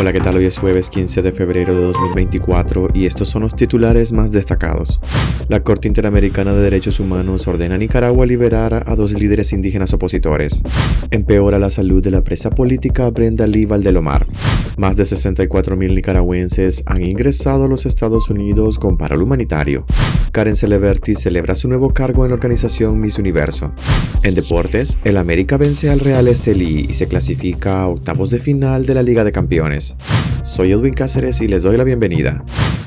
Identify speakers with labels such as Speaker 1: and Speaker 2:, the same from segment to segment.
Speaker 1: Hola, ¿qué tal? Hoy es jueves 15 de febrero de 2024 y estos son los titulares más destacados. La Corte Interamericana de Derechos Humanos ordena a Nicaragua liberar a dos líderes indígenas opositores. Empeora la salud de la presa política Brenda Lee Valdelomar. Más de 64.000 nicaragüenses han ingresado a los Estados Unidos con paro humanitario. Karen Celeberti celebra su nuevo cargo en la organización Miss Universo. En deportes, el América vence al Real Estelí y se clasifica a octavos de final de la Liga de Campeones. Soy Edwin Cáceres y les doy la bienvenida.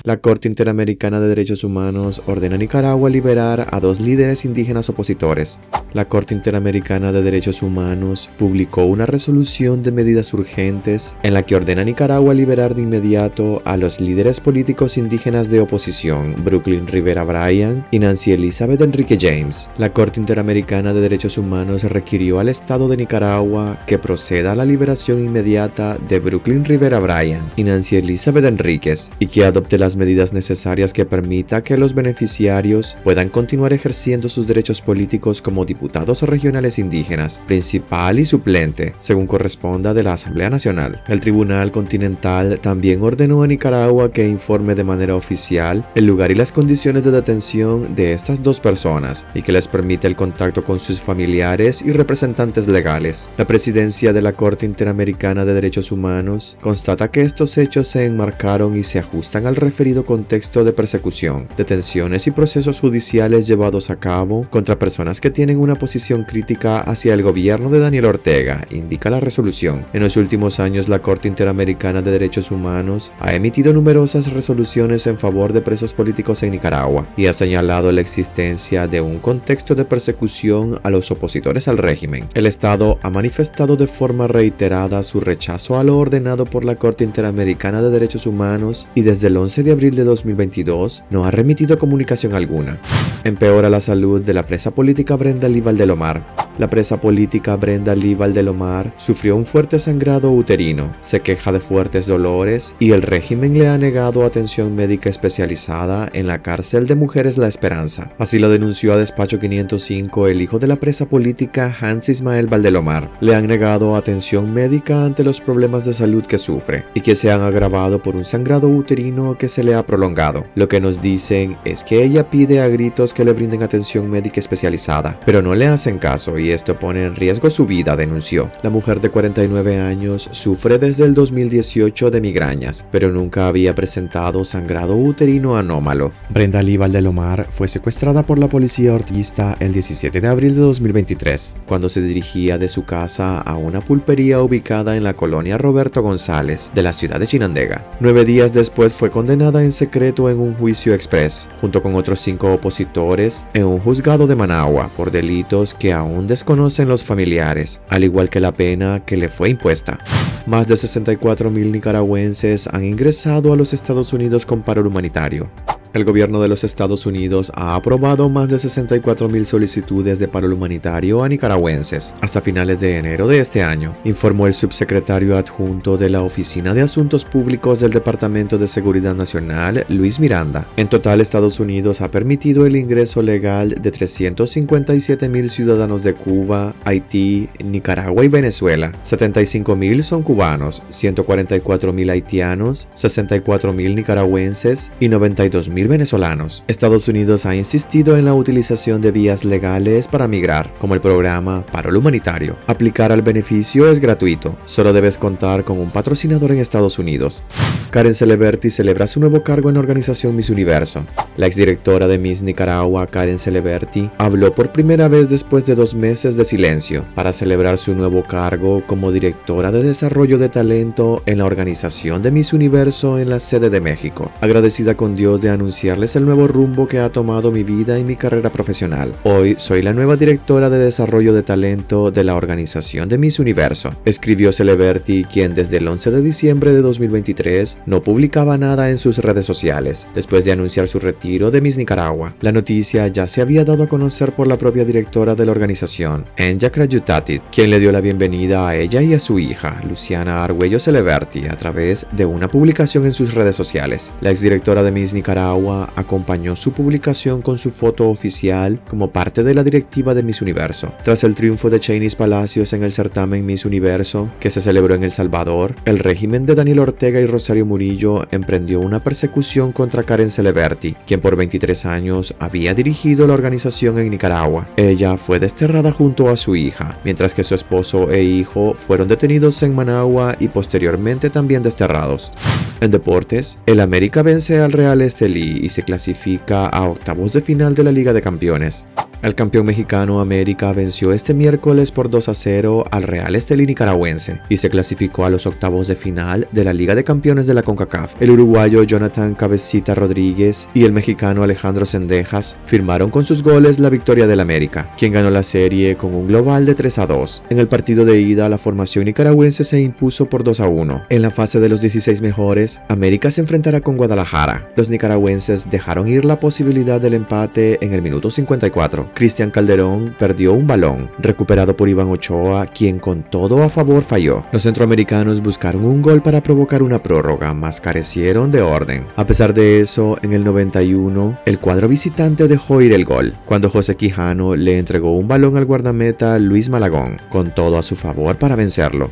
Speaker 1: La Corte Interamericana de Derechos Humanos ordena a Nicaragua liberar a dos líderes indígenas opositores. La Corte Interamericana de Derechos Humanos publicó una resolución de medidas urgentes en la que ordena a Nicaragua liberar de inmediato a los líderes políticos indígenas de oposición, Brooklyn Rivera Bryan y Nancy Elizabeth Enrique James. La Corte Interamericana de Derechos Humanos requirió al Estado de Nicaragua que proceda a la liberación inmediata de Brooklyn Rivera Bryan y Nancy Elizabeth Enríquez y que adopte las medidas necesarias que permita que los beneficiarios puedan continuar ejerciendo sus derechos políticos como diputados regionales indígenas, principal y suplente, según corresponda de la Asamblea Nacional. El Tribunal Continental también ordenó a Nicaragua que informe de manera oficial el lugar y las condiciones de detención de estas dos personas y que les permita el contacto con sus familiares y representantes legales. La presidencia de la Corte Interamericana de Derechos Humanos constata que estos hechos se enmarcaron y se ajustan al referido contexto de persecución, detenciones y procesos judiciales llevados a cabo contra personas que tienen una posición crítica hacia el gobierno de Daniel Ortega, indica la resolución. En los últimos años, la Corte Interamericana de Derechos Humanos ha emitido numerosas resoluciones en favor de presos políticos en Nicaragua y ha señalado la existencia de un contexto de persecución a los opositores al régimen. El Estado ha manifestado de forma reiterada su rechazo a lo ordenado por la Corte Interamericana de Derechos Humanos y desde el 11 de abril de 2022 no ha remitido comunicación alguna. Empeora la salud de la presa política Brenda Lee Valdelomar. La presa política Brenda Lee Valdelomar sufrió un fuerte sangrado uterino, se queja de fuertes dolores y el régimen le ha negado atención médica especializada en la cárcel de mujeres La Esperanza. Así lo denunció a Despacho 505 el hijo de la presa política Hans Ismael Valdelomar. Le han negado atención médica ante los problemas de salud que sufre y que se han agravado por un sangrado uterino que se le ha prolongado. Lo que nos dicen es que ella pide a gritos que le brinden atención médica especializada, pero no le hacen caso esto pone en riesgo su vida, denunció. La mujer de 49 años sufre desde el 2018 de migrañas, pero nunca había presentado sangrado uterino anómalo. Brenda Lee Valdelomar fue secuestrada por la policía ortiguista el 17 de abril de 2023, cuando se dirigía de su casa a una pulpería ubicada en la colonia Roberto González de la ciudad de Chinandega. Nueve días después fue condenada en secreto en un juicio express, junto con otros cinco opositores, en un juzgado de Managua por delitos que aún desconocen los familiares, al igual que la pena que le fue impuesta. Más de 64.000 nicaragüenses han ingresado a los Estados Unidos con paro humanitario. El gobierno de los Estados Unidos ha aprobado más de 64.000 solicitudes de paro humanitario a nicaragüenses hasta finales de enero de este año, informó el subsecretario adjunto de la Oficina de Asuntos Públicos del Departamento de Seguridad Nacional, Luis Miranda. En total, Estados Unidos ha permitido el ingreso legal de 357.000 ciudadanos de Cuba, Haití, Nicaragua y Venezuela. 75.000 son cubanos, 144.000 haitianos, 64.000 nicaragüenses y 92.000 venezolanos. Estados Unidos ha insistido en la utilización de vías legales para migrar, como el programa Paro Humanitario. Aplicar al beneficio es gratuito, solo debes contar con un patrocinador en Estados Unidos. Karen Celeberti celebra su nuevo cargo en la organización Miss Universo. La exdirectora de Miss Nicaragua, Karen Celeberti, habló por primera vez después de dos meses de silencio para celebrar su nuevo cargo como directora de desarrollo de talento en la organización de Miss Universo en la sede de México. Agradecida con Dios de anunciar anunciarles el nuevo rumbo que ha tomado mi vida y mi carrera profesional. Hoy soy la nueva directora de desarrollo de talento de la organización de Miss Universo, escribió Celeberti, quien desde el 11 de diciembre de 2023 no publicaba nada en sus redes sociales, después de anunciar su retiro de Miss Nicaragua. La noticia ya se había dado a conocer por la propia directora de la organización, Enja Krayutatit, quien le dio la bienvenida a ella y a su hija, Luciana Argüello Celeberti, a través de una publicación en sus redes sociales. La exdirectora de Miss Nicaragua Acompañó su publicación con su foto oficial como parte de la directiva de Miss Universo. Tras el triunfo de Chinese Palacios en el certamen Miss Universo, que se celebró en El Salvador, el régimen de Daniel Ortega y Rosario Murillo emprendió una persecución contra Karen Celeberti, quien por 23 años había dirigido la organización en Nicaragua. Ella fue desterrada junto a su hija, mientras que su esposo e hijo fueron detenidos en Managua y posteriormente también desterrados. En deportes, el América vence al Real Estelí y se clasifica a octavos de final de la Liga de Campeones. El campeón mexicano América venció este miércoles por 2 a 0 al Real Estelí nicaragüense y se clasificó a los octavos de final de la Liga de Campeones de la CONCACAF. El uruguayo Jonathan Cabecita Rodríguez y el mexicano Alejandro Sendejas firmaron con sus goles la victoria del América, quien ganó la serie con un global de 3 a 2. En el partido de ida, la formación nicaragüense se impuso por 2 a 1. En la fase de los 16 mejores, América se enfrentará con Guadalajara. Los nicaragüenses dejaron ir la posibilidad del empate en el minuto 54. Cristian Calderón perdió un balón, recuperado por Iván Ochoa, quien con todo a favor falló. Los centroamericanos buscaron un gol para provocar una prórroga, mas carecieron de orden. A pesar de eso, en el 91, el cuadro visitante dejó ir el gol, cuando José Quijano le entregó un balón al guardameta Luis Malagón, con todo a su favor para vencerlo.